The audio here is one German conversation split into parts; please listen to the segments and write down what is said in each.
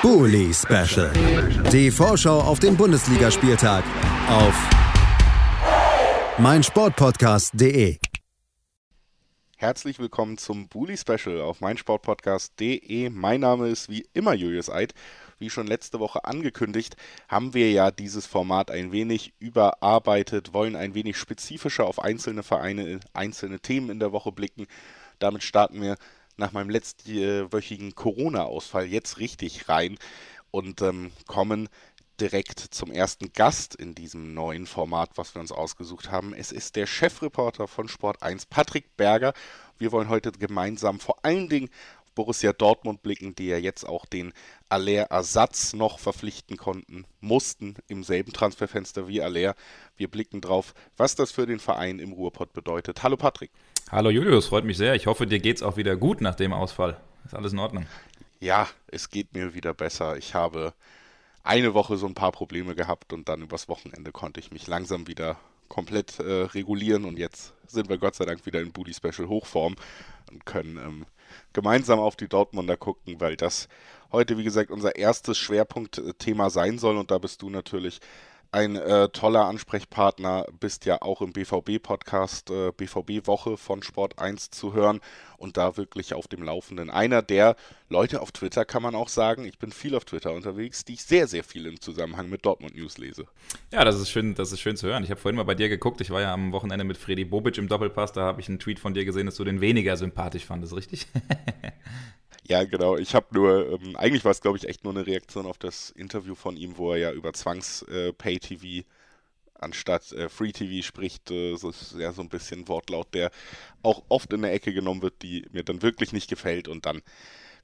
Bully Special. Die Vorschau auf den Bundesligaspieltag auf meinsportpodcast.de. Herzlich willkommen zum Bully Special auf meinsportpodcast.de. Mein Name ist wie immer Julius Eid. Wie schon letzte Woche angekündigt, haben wir ja dieses Format ein wenig überarbeitet, wollen ein wenig spezifischer auf einzelne Vereine, einzelne Themen in der Woche blicken. Damit starten wir nach meinem letztwöchigen Corona-Ausfall jetzt richtig rein und ähm, kommen direkt zum ersten Gast in diesem neuen Format, was wir uns ausgesucht haben. Es ist der Chefreporter von Sport 1, Patrick Berger. Wir wollen heute gemeinsam vor allen Dingen Borussia Dortmund blicken, die ja jetzt auch den Aller-Ersatz noch verpflichten konnten, mussten im selben Transferfenster wie Aller. Wir blicken drauf, was das für den Verein im Ruhrpott bedeutet. Hallo Patrick. Hallo Julius, freut mich sehr. Ich hoffe, dir geht es auch wieder gut nach dem Ausfall. Ist alles in Ordnung? Ja, es geht mir wieder besser. Ich habe eine Woche so ein paar Probleme gehabt und dann übers Wochenende konnte ich mich langsam wieder komplett äh, regulieren und jetzt sind wir Gott sei Dank wieder in Booty Special Hochform und können ähm, gemeinsam auf die Dortmunder gucken, weil das heute, wie gesagt, unser erstes Schwerpunktthema sein soll. Und da bist du natürlich ein äh, toller Ansprechpartner, bist ja auch im BVB-Podcast, äh, BVB-Woche von Sport 1 zu hören und da wirklich auf dem Laufenden. Einer der Leute auf Twitter kann man auch sagen, ich bin viel auf Twitter unterwegs, die ich sehr, sehr viel im Zusammenhang mit Dortmund News lese. Ja, das ist schön, das ist schön zu hören. Ich habe vorhin mal bei dir geguckt, ich war ja am Wochenende mit Freddy Bobic im Doppelpass, da habe ich einen Tweet von dir gesehen, dass du den weniger sympathisch fandest, richtig? Ja, genau. Ich habe nur, ähm, eigentlich war es, glaube ich, echt nur eine Reaktion auf das Interview von ihm, wo er ja über Zwangs-Pay-TV äh, anstatt äh, Free TV spricht. Äh, so ist ja so ein bisschen Wortlaut, der auch oft in der Ecke genommen wird, die mir dann wirklich nicht gefällt. Und dann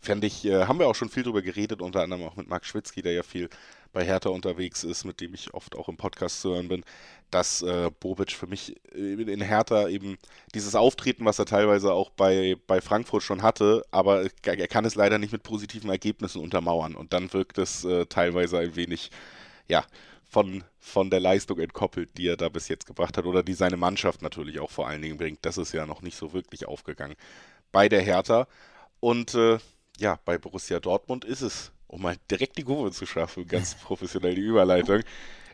fände ich, äh, haben wir auch schon viel drüber geredet, unter anderem auch mit Marc Schwitzky, der ja viel bei Hertha unterwegs ist, mit dem ich oft auch im Podcast zu hören bin, dass äh, Bobic für mich äh, in Hertha eben dieses Auftreten, was er teilweise auch bei, bei Frankfurt schon hatte, aber er kann es leider nicht mit positiven Ergebnissen untermauern und dann wirkt es äh, teilweise ein wenig, ja, von, von der Leistung entkoppelt, die er da bis jetzt gebracht hat oder die seine Mannschaft natürlich auch vor allen Dingen bringt. Das ist ja noch nicht so wirklich aufgegangen bei der Hertha und äh, ja, bei Borussia Dortmund ist es um mal direkt die Kurve zu schaffen, ganz professionell die Überleitung,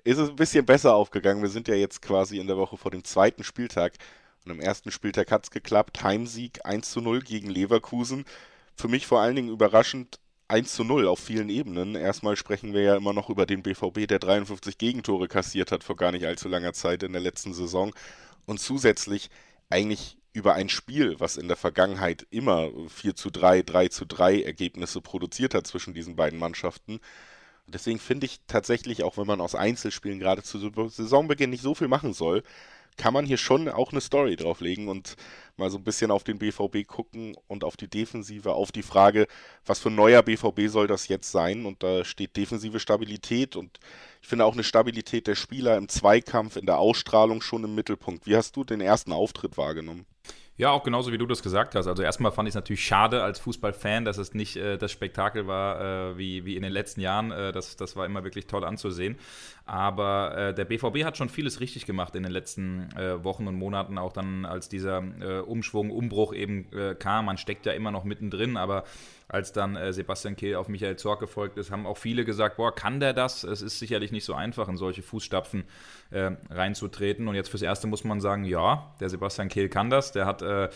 ist es ein bisschen besser aufgegangen. Wir sind ja jetzt quasi in der Woche vor dem zweiten Spieltag. Und am ersten Spieltag hat es geklappt. Heimsieg 1 zu 0 gegen Leverkusen. Für mich vor allen Dingen überraschend 1 zu 0 auf vielen Ebenen. Erstmal sprechen wir ja immer noch über den BVB, der 53 Gegentore kassiert hat vor gar nicht allzu langer Zeit in der letzten Saison. Und zusätzlich eigentlich über ein Spiel, was in der Vergangenheit immer 4 zu 3, 3 zu 3 Ergebnisse produziert hat zwischen diesen beiden Mannschaften. Deswegen finde ich tatsächlich, auch wenn man aus Einzelspielen gerade zu Saisonbeginn nicht so viel machen soll, kann man hier schon auch eine Story drauflegen und mal so ein bisschen auf den BVB gucken und auf die Defensive, auf die Frage, was für ein neuer BVB soll das jetzt sein? Und da steht defensive Stabilität und ich finde auch eine Stabilität der Spieler im Zweikampf, in der Ausstrahlung schon im Mittelpunkt. Wie hast du den ersten Auftritt wahrgenommen? Ja, auch genauso wie du das gesagt hast. Also erstmal fand ich es natürlich schade als Fußballfan, dass es nicht äh, das Spektakel war äh, wie, wie in den letzten Jahren. Äh, das, das war immer wirklich toll anzusehen. Aber äh, der BVB hat schon vieles richtig gemacht in den letzten äh, Wochen und Monaten, auch dann als dieser äh, Umschwung, Umbruch eben kam. Man steckt ja immer noch mittendrin, aber als dann äh, Sebastian Kehl auf Michael Zorc gefolgt ist, haben auch viele gesagt, boah, kann der das? Es ist sicherlich nicht so einfach, in solche Fußstapfen äh, reinzutreten. Und jetzt fürs Erste muss man sagen, ja, der Sebastian Kehl kann das. Der hat äh,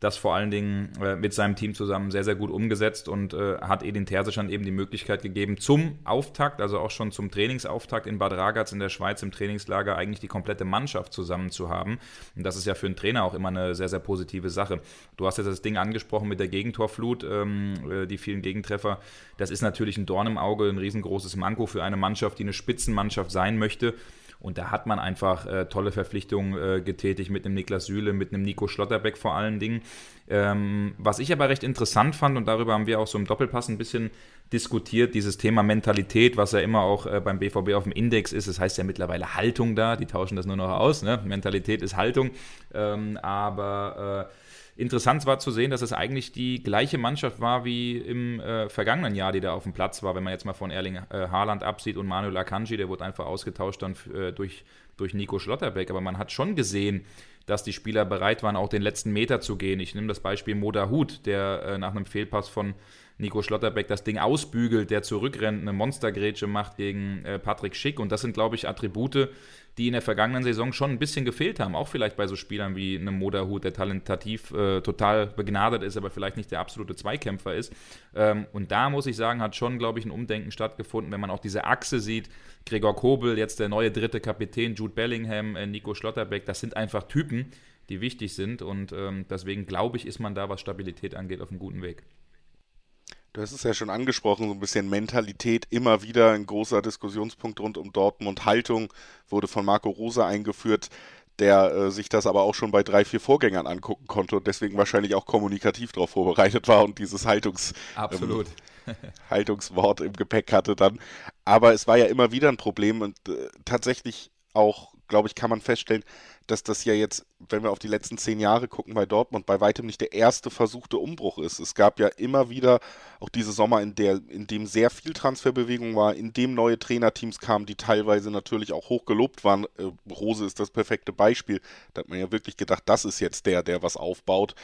das vor allen Dingen äh, mit seinem Team zusammen sehr, sehr gut umgesetzt und äh, hat Edin Terzic dann eben die Möglichkeit gegeben, zum Auftakt, also auch schon zum Trainingsauftakt in Bad Ragaz in der Schweiz im Trainingslager eigentlich die komplette Mannschaft zusammen zu haben. Und das ist ja für einen Trainer auch immer eine sehr, sehr positive Sache. Du hast jetzt das Ding angesprochen mit der Gegentorflut. Ähm, äh, äh, die vielen Gegentreffer. Das ist natürlich ein Dorn im Auge, ein riesengroßes Manko für eine Mannschaft, die eine Spitzenmannschaft sein möchte. Und da hat man einfach äh, tolle Verpflichtungen äh, getätigt mit einem Niklas Süle, mit einem Nico Schlotterbeck vor allen Dingen. Ähm, was ich aber recht interessant fand, und darüber haben wir auch so im Doppelpass ein bisschen diskutiert, dieses Thema Mentalität, was ja immer auch äh, beim BVB auf dem Index ist. Das heißt ja mittlerweile Haltung da, die tauschen das nur noch aus. Ne? Mentalität ist Haltung. Ähm, aber äh, Interessant war zu sehen, dass es eigentlich die gleiche Mannschaft war wie im äh, vergangenen Jahr, die da auf dem Platz war, wenn man jetzt mal von Erling äh, Haaland absieht und Manuel Akanji, der wurde einfach ausgetauscht dann äh, durch, durch Nico Schlotterbeck. Aber man hat schon gesehen, dass die Spieler bereit waren, auch den letzten Meter zu gehen. Ich nehme das Beispiel Moda Hut, der äh, nach einem Fehlpass von Nico Schlotterbeck das Ding ausbügelt, der zurückrennt, eine Monstergrätsche macht gegen äh, Patrick Schick. Und das sind, glaube ich, Attribute, die in der vergangenen Saison schon ein bisschen gefehlt haben. Auch vielleicht bei so Spielern wie einem Moderhut, der talentativ äh, total begnadet ist, aber vielleicht nicht der absolute Zweikämpfer ist. Ähm, und da muss ich sagen, hat schon, glaube ich, ein Umdenken stattgefunden, wenn man auch diese Achse sieht. Gregor Kobel, jetzt der neue dritte Kapitän, Jude Bellingham, äh, Nico Schlotterbeck, das sind einfach Typen, die wichtig sind. Und ähm, deswegen glaube ich, ist man da, was Stabilität angeht, auf einem guten Weg. Du hast es ja schon angesprochen, so ein bisschen Mentalität, immer wieder ein großer Diskussionspunkt rund um Dortmund. Haltung wurde von Marco Rosa eingeführt, der äh, sich das aber auch schon bei drei, vier Vorgängern angucken konnte und deswegen wahrscheinlich auch kommunikativ darauf vorbereitet war und dieses Haltungs, Absolut. Ähm, Haltungswort im Gepäck hatte dann. Aber es war ja immer wieder ein Problem und äh, tatsächlich auch, glaube ich, kann man feststellen, dass das ja jetzt, wenn wir auf die letzten zehn Jahre gucken bei Dortmund, bei weitem nicht der erste versuchte Umbruch ist. Es gab ja immer wieder auch diese Sommer, in der, in dem sehr viel Transferbewegung war, in dem neue Trainerteams kamen, die teilweise natürlich auch hoch gelobt waren. Äh, Rose ist das perfekte Beispiel. Da hat man ja wirklich gedacht, das ist jetzt der, der was aufbaut.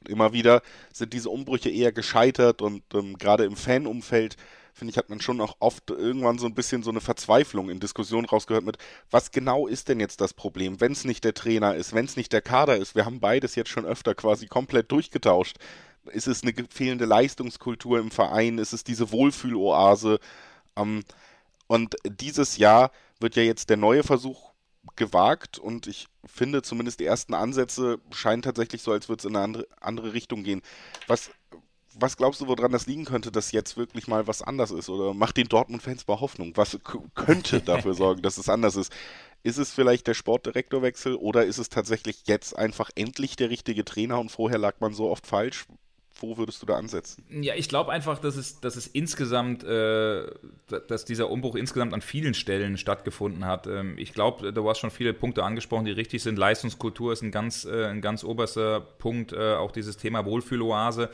Und immer wieder sind diese Umbrüche eher gescheitert und ähm, gerade im Fanumfeld finde ich, hat man schon auch oft irgendwann so ein bisschen so eine Verzweiflung in Diskussionen rausgehört mit, was genau ist denn jetzt das Problem, wenn es nicht der Trainer ist, wenn es nicht der Kader ist. Wir haben beides jetzt schon öfter quasi komplett durchgetauscht. Ist es eine fehlende Leistungskultur im Verein? Ist es diese Wohlfühloase? Ähm, und dieses Jahr wird ja jetzt der neue Versuch gewagt und ich finde zumindest die ersten Ansätze scheinen tatsächlich so, als würde es in eine andere, andere Richtung gehen. Was, was glaubst du, woran das liegen könnte, dass jetzt wirklich mal was anders ist? Oder macht den Dortmund-Fans mal Hoffnung? Was könnte dafür sorgen, dass es anders ist? Ist es vielleicht der Sportdirektorwechsel oder ist es tatsächlich jetzt einfach endlich der richtige Trainer und vorher lag man so oft falsch? Wo würdest du da ansetzen? Ja, ich glaube einfach, dass es, dass es insgesamt, äh, dass dieser Umbruch insgesamt an vielen Stellen stattgefunden hat. Ähm, ich glaube, du hast schon viele Punkte angesprochen, die richtig sind. Leistungskultur ist ein ganz, äh, ein ganz oberster Punkt, äh, auch dieses Thema Wohlfühloase.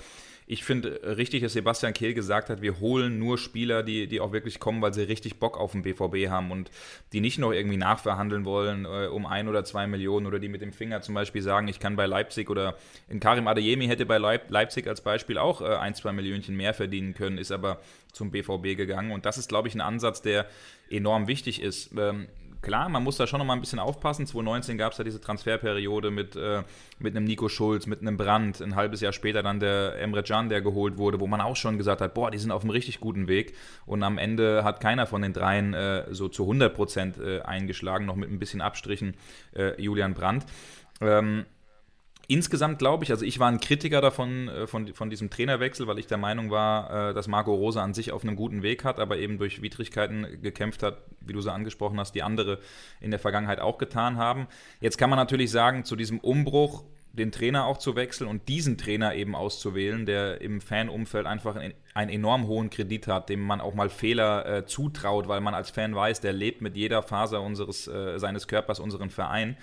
Ich finde richtig, dass Sebastian Kehl gesagt hat, wir holen nur Spieler, die, die auch wirklich kommen, weil sie richtig Bock auf den BVB haben und die nicht noch irgendwie nachverhandeln wollen äh, um ein oder zwei Millionen oder die mit dem Finger zum Beispiel sagen, ich kann bei Leipzig oder in Karim Adeyemi hätte bei Leip Leipzig als Beispiel auch äh, ein, zwei Millionchen mehr verdienen können, ist aber zum BVB gegangen und das ist, glaube ich, ein Ansatz, der enorm wichtig ist. Ähm, klar, man muss da schon noch mal ein bisschen aufpassen. 2019 gab es ja diese Transferperiode mit, äh, mit einem Nico Schulz, mit einem Brand. Ein halbes Jahr später dann der Emre Can, der geholt wurde, wo man auch schon gesagt hat, boah, die sind auf einem richtig guten Weg. Und am Ende hat keiner von den dreien äh, so zu 100 Prozent äh, eingeschlagen, noch mit ein bisschen Abstrichen äh, Julian Brandt. Ähm, Insgesamt glaube ich, also ich war ein Kritiker davon, äh, von, von diesem Trainerwechsel, weil ich der Meinung war, äh, dass Marco Rosa an sich auf einem guten Weg hat, aber eben durch Widrigkeiten gekämpft hat, wie du sie angesprochen hast, die andere in der Vergangenheit auch getan haben. Jetzt kann man natürlich sagen, zu diesem Umbruch den Trainer auch zu wechseln und diesen Trainer eben auszuwählen, der im Fanumfeld einfach einen, enorm hohen Kredit hat, dem man auch mal Fehler äh, zutraut, weil man als Fan weiß, der lebt mit jeder Faser unseres, äh, seines Körpers unseren Verein.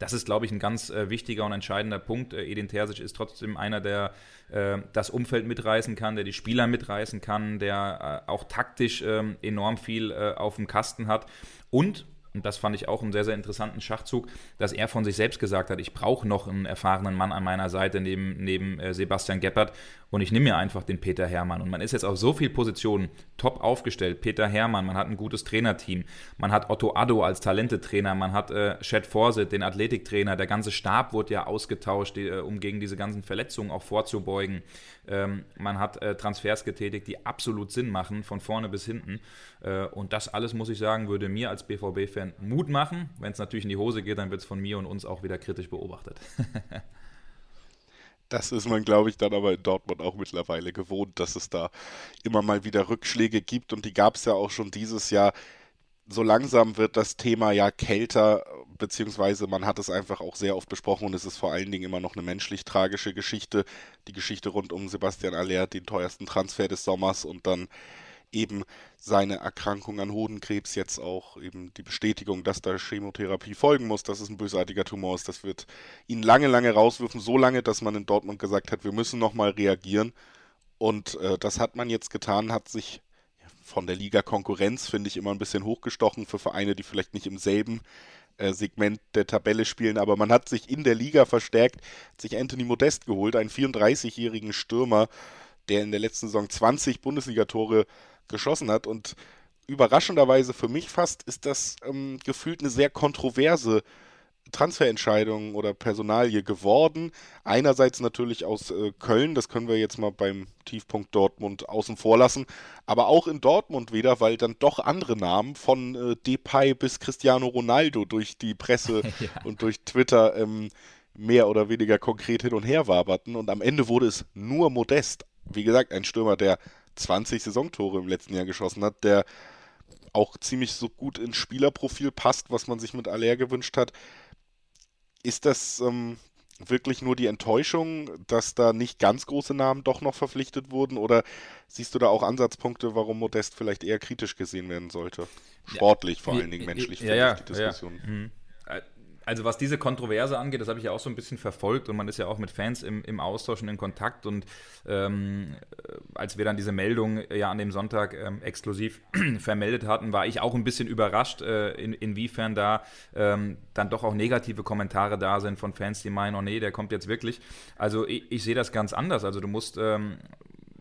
Das ist, glaube ich, ein ganz äh, wichtiger und entscheidender Punkt. Äh, Edin Terzic ist trotzdem einer, der äh, das Umfeld mitreißen kann, der die Spieler mitreißen kann, der äh, auch taktisch ähm, enorm viel äh, auf dem Kasten hat. Und und das fand ich auch einen sehr, sehr interessanten Schachzug, dass er von sich selbst gesagt hat, ich brauche noch einen erfahrenen Mann an meiner Seite neben, neben äh, Sebastian Geppert und ich nehme mir einfach den Peter Hermann. Und man ist jetzt auf so vielen Positionen top aufgestellt. Peter Hermann, man hat ein gutes Trainerteam, man hat Otto Addo als Talentetrainer, man hat äh, Chad Forsit, den Athletiktrainer, der ganze Stab wurde ja ausgetauscht, die, äh, um gegen diese ganzen Verletzungen auch vorzubeugen. Ähm, man hat äh, Transfers getätigt, die absolut Sinn machen, von vorne bis hinten. Äh, und das alles, muss ich sagen, würde mir als BVB-Fan Mut machen. Wenn es natürlich in die Hose geht, dann wird es von mir und uns auch wieder kritisch beobachtet. Das ist man, glaube ich, dann aber in Dortmund auch mittlerweile gewohnt, dass es da immer mal wieder Rückschläge gibt und die gab es ja auch schon dieses Jahr. So langsam wird das Thema ja kälter, beziehungsweise man hat es einfach auch sehr oft besprochen und es ist vor allen Dingen immer noch eine menschlich tragische Geschichte. Die Geschichte rund um Sebastian Aller, den teuersten Transfer des Sommers und dann eben seine Erkrankung an Hodenkrebs jetzt auch eben die Bestätigung, dass da Chemotherapie folgen muss, dass es ein bösartiger Tumor ist. Das wird ihn lange, lange rauswürfen, so lange, dass man in Dortmund gesagt hat, wir müssen nochmal reagieren. Und äh, das hat man jetzt getan, hat sich von der Liga Konkurrenz, finde ich, immer ein bisschen hochgestochen für Vereine, die vielleicht nicht im selben äh, Segment der Tabelle spielen, aber man hat sich in der Liga verstärkt, hat sich Anthony Modest geholt, einen 34-jährigen Stürmer, der in der letzten Saison 20 Bundesligatore geschossen hat. Und überraschenderweise für mich fast ist das ähm, gefühlt eine sehr kontroverse Transferentscheidung oder Personalie geworden. Einerseits natürlich aus äh, Köln, das können wir jetzt mal beim Tiefpunkt Dortmund außen vor lassen, aber auch in Dortmund wieder, weil dann doch andere Namen von äh, Depay bis Cristiano Ronaldo durch die Presse ja. und durch Twitter ähm, mehr oder weniger konkret hin und her waberten und am Ende wurde es nur Modest. Wie gesagt, ein Stürmer, der 20 Saisontore im letzten Jahr geschossen hat, der auch ziemlich so gut ins Spielerprofil passt, was man sich mit Aller gewünscht hat. Ist das ähm, wirklich nur die Enttäuschung, dass da nicht ganz große Namen doch noch verpflichtet wurden? Oder siehst du da auch Ansatzpunkte, warum Modest vielleicht eher kritisch gesehen werden sollte? Sportlich ja, vor allen Dingen, menschlich ja, ja, die Diskussion. Ja, mhm also was diese Kontroverse angeht, das habe ich ja auch so ein bisschen verfolgt und man ist ja auch mit Fans im, im Austausch und in Kontakt und ähm, als wir dann diese Meldung ja an dem Sonntag ähm, exklusiv vermeldet hatten, war ich auch ein bisschen überrascht, äh, in, inwiefern da ähm, dann doch auch negative Kommentare da sind von Fans, die meinen, oh nee, der kommt jetzt wirklich. Also ich, ich sehe das ganz anders. Also du musst ähm,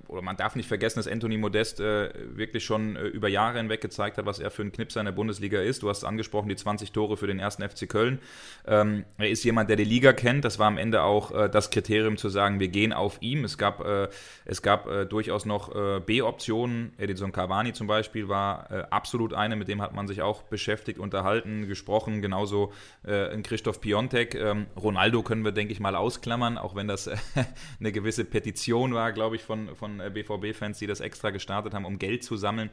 oder man darf nicht vergessen, dass Anthony Modest äh, wirklich schon äh, über Jahre hinweg gezeigt hat, was er für ein Knipser in der Bundesliga ist. Du hast angesprochen, die 20 Tore für den ersten FC Köln. Ähm, er ist jemand, der die Liga kennt. Das war am Ende auch äh, das Kriterium zu sagen, wir gehen auf ihm. Es gab, äh, es gab äh, durchaus noch äh, B-Optionen. Edison Cavani zum Beispiel war absolut eine, mit dem hat man sich auch beschäftigt, unterhalten, gesprochen. Genauso in Christoph Piontek. Ähm, Ronaldo können wir, denke ich mal, ausklammern, auch wenn das eine gewisse Petition war, glaube ich, von, von BVB-Fans, äh, die das extra gestartet haben, um Geld zu sammeln.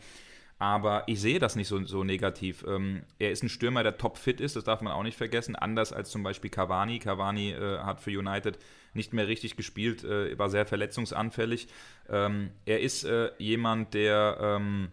Aber ich sehe das nicht so, so negativ. Ähm, er ist ein Stürmer, der topfit ist, das darf man auch nicht vergessen. Anders als zum Beispiel Cavani. Cavani äh, hat für United nicht mehr richtig gespielt, äh, war sehr verletzungsanfällig. Ähm, er ist äh, jemand, der ähm,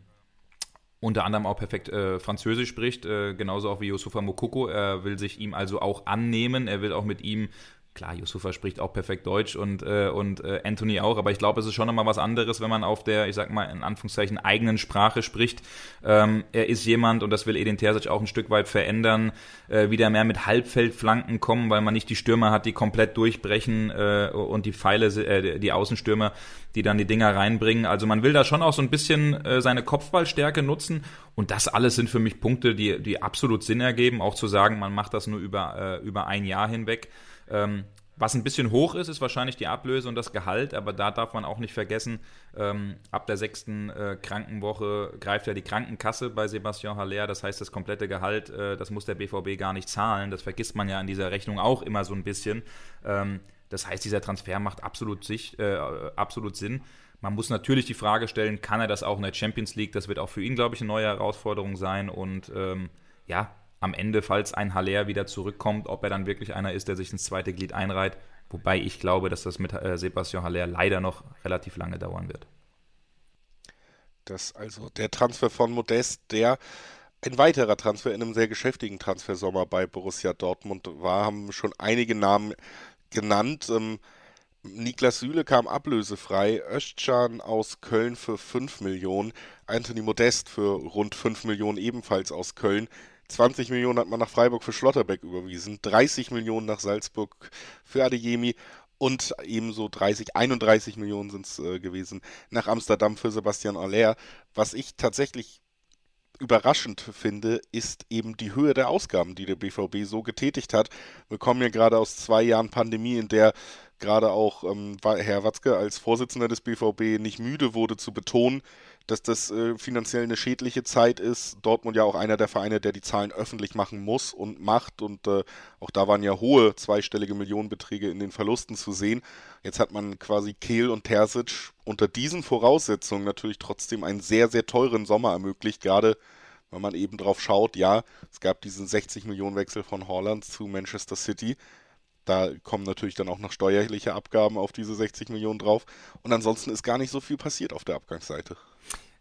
unter anderem auch perfekt äh, Französisch spricht, äh, genauso auch wie Yusufa Mokoko. Er will sich ihm also auch annehmen, er will auch mit ihm Klar, Yusufa spricht auch perfekt Deutsch und, äh, und äh, Anthony auch, aber ich glaube, es ist schon nochmal was anderes, wenn man auf der, ich sag mal, in Anführungszeichen eigenen Sprache spricht. Ähm, er ist jemand, und das will Edin Terzic auch ein Stück weit verändern, äh, wieder mehr mit Halbfeldflanken kommen, weil man nicht die Stürmer hat, die komplett durchbrechen äh, und die Pfeile, äh, die Außenstürmer, die dann die Dinger reinbringen. Also man will da schon auch so ein bisschen äh, seine Kopfballstärke nutzen und das alles sind für mich Punkte, die, die absolut Sinn ergeben, auch zu sagen, man macht das nur über, äh, über ein Jahr hinweg. Ähm, was ein bisschen hoch ist, ist wahrscheinlich die Ablöse und das Gehalt, aber da darf man auch nicht vergessen, ähm, ab der sechsten äh, Krankenwoche greift ja die Krankenkasse bei Sebastian Haller, das heißt, das komplette Gehalt, äh, das muss der BVB gar nicht zahlen, das vergisst man ja in dieser Rechnung auch immer so ein bisschen. Ähm, das heißt, dieser Transfer macht absolut, sich, äh, absolut Sinn. Man muss natürlich die Frage stellen, kann er das auch in der Champions League? Das wird auch für ihn, glaube ich, eine neue Herausforderung sein und ähm, ja, am Ende, falls ein Haller wieder zurückkommt, ob er dann wirklich einer ist, der sich ins zweite Glied einreiht. Wobei ich glaube, dass das mit äh, Sebastian Haller leider noch relativ lange dauern wird. Das also der Transfer von Modest, der ein weiterer Transfer in einem sehr geschäftigen Transfersommer bei Borussia Dortmund war, haben schon einige Namen genannt. Ähm, Niklas Süle kam ablösefrei, Özcan aus Köln für 5 Millionen, Anthony Modest für rund 5 Millionen ebenfalls aus Köln. 20 Millionen hat man nach Freiburg für Schlotterbeck überwiesen, 30 Millionen nach Salzburg für Adeyemi und ebenso 30, 31 Millionen sind es äh, gewesen nach Amsterdam für Sebastian Aller. Was ich tatsächlich überraschend finde, ist eben die Höhe der Ausgaben, die der BVB so getätigt hat. Wir kommen ja gerade aus zwei Jahren Pandemie, in der gerade auch ähm, Herr Watzke als Vorsitzender des BVB nicht müde wurde zu betonen, dass das äh, finanziell eine schädliche Zeit ist. Dortmund ja auch einer der Vereine, der die Zahlen öffentlich machen muss und macht. Und äh, auch da waren ja hohe zweistellige Millionenbeträge in den Verlusten zu sehen. Jetzt hat man quasi Kehl und Terzic unter diesen Voraussetzungen natürlich trotzdem einen sehr, sehr teuren Sommer ermöglicht. Gerade wenn man eben drauf schaut, ja, es gab diesen 60 Millionen Wechsel von Holland zu Manchester City. Da kommen natürlich dann auch noch steuerliche Abgaben auf diese 60 Millionen drauf. Und ansonsten ist gar nicht so viel passiert auf der Abgangsseite.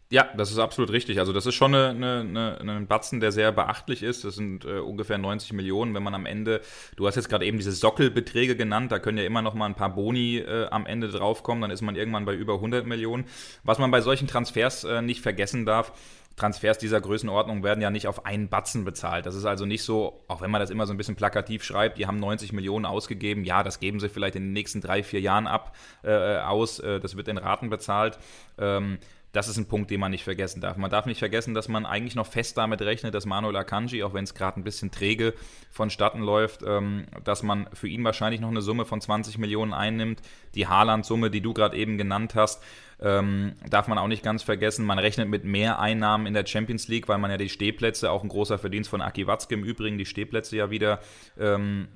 Ja, das ist absolut richtig. Also das ist schon ein Batzen, der sehr beachtlich ist. Das sind äh, ungefähr 90 Millionen, wenn man am Ende, du hast jetzt gerade eben diese Sockelbeträge genannt, da können ja immer noch mal ein paar Boni äh, am Ende draufkommen, dann ist man irgendwann bei über 100 Millionen. Was man bei solchen Transfers äh, nicht vergessen darf, Transfers dieser Größenordnung werden ja nicht auf einen Batzen bezahlt. Das ist also nicht so, auch wenn man das immer so ein bisschen plakativ schreibt, die haben 90 Millionen ausgegeben, ja, das geben sie vielleicht in den nächsten drei, vier Jahren ab äh, aus, äh, das wird in Raten bezahlt. Ähm, das ist ein Punkt, den man nicht vergessen darf. Man darf nicht vergessen, dass man eigentlich noch fest damit rechnet, dass Manuel Akanji, auch wenn es gerade ein bisschen träge vonstatten läuft, ähm, dass man für ihn wahrscheinlich noch eine Summe von 20 Millionen einnimmt. Die Haaland-Summe, die du gerade eben genannt hast, ähm, darf man auch nicht ganz vergessen. Man rechnet mit mehr Einnahmen in der Champions League, weil man ja die Stehplätze, auch ein großer Verdienst von Aki Watzke im Übrigen, die Stehplätze ja wieder ähm,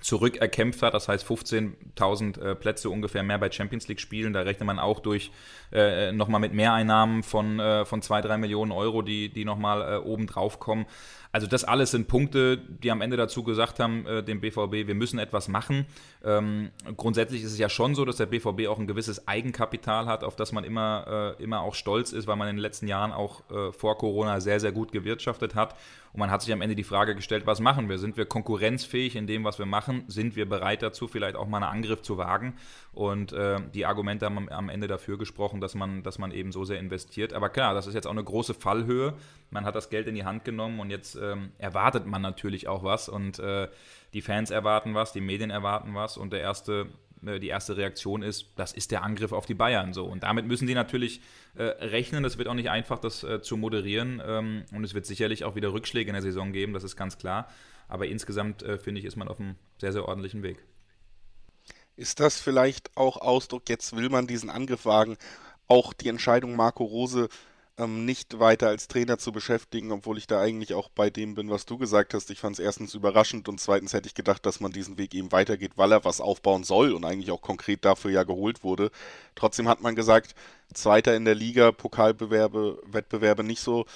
zurückerkämpft hat. Das heißt 15.000 äh, Plätze ungefähr mehr bei Champions League Spielen. Da rechnet man auch durch äh, nochmal mit Mehreinnahmen von, äh, von 2, 3 Millionen Euro, die, die nochmal äh, oben drauf kommen. Also das alles sind Punkte, die am Ende dazu gesagt haben, äh, dem BVB, wir müssen etwas machen. Ähm, grundsätzlich ist es ja schon so, dass der BVB auch ein gewisses Eigenkapital hat, auf das man immer, äh, immer auch stolz ist, weil man in den letzten Jahren auch äh, vor Corona sehr, sehr gut gewirtschaftet hat. Und man hat sich am Ende die Frage gestellt, was machen wir? Sind wir konkurrenzfähig in dem, was wir machen? Sind wir bereit dazu, vielleicht auch mal einen Angriff zu wagen? Und äh, die Argumente haben am Ende dafür gesprochen, dass man, dass man eben so sehr investiert. Aber klar, das ist jetzt auch eine große Fallhöhe. Man hat das Geld in die Hand genommen und jetzt ähm, erwartet man natürlich auch was. Und äh, die Fans erwarten was, die Medien erwarten was. Und der erste äh, die erste Reaktion ist, das ist der Angriff auf die Bayern so. Und damit müssen die natürlich äh, rechnen. Das wird auch nicht einfach, das äh, zu moderieren. Ähm, und es wird sicherlich auch wieder Rückschläge in der Saison geben, das ist ganz klar. Aber insgesamt, äh, finde ich, ist man auf einem sehr, sehr ordentlichen Weg. Ist das vielleicht auch Ausdruck, jetzt will man diesen Angriff wagen, auch die Entscheidung Marco Rose ähm, nicht weiter als Trainer zu beschäftigen, obwohl ich da eigentlich auch bei dem bin, was du gesagt hast. Ich fand es erstens überraschend und zweitens hätte ich gedacht, dass man diesen Weg eben weitergeht, weil er was aufbauen soll und eigentlich auch konkret dafür ja geholt wurde. Trotzdem hat man gesagt, Zweiter in der Liga, Pokalbewerbe, Wettbewerbe nicht so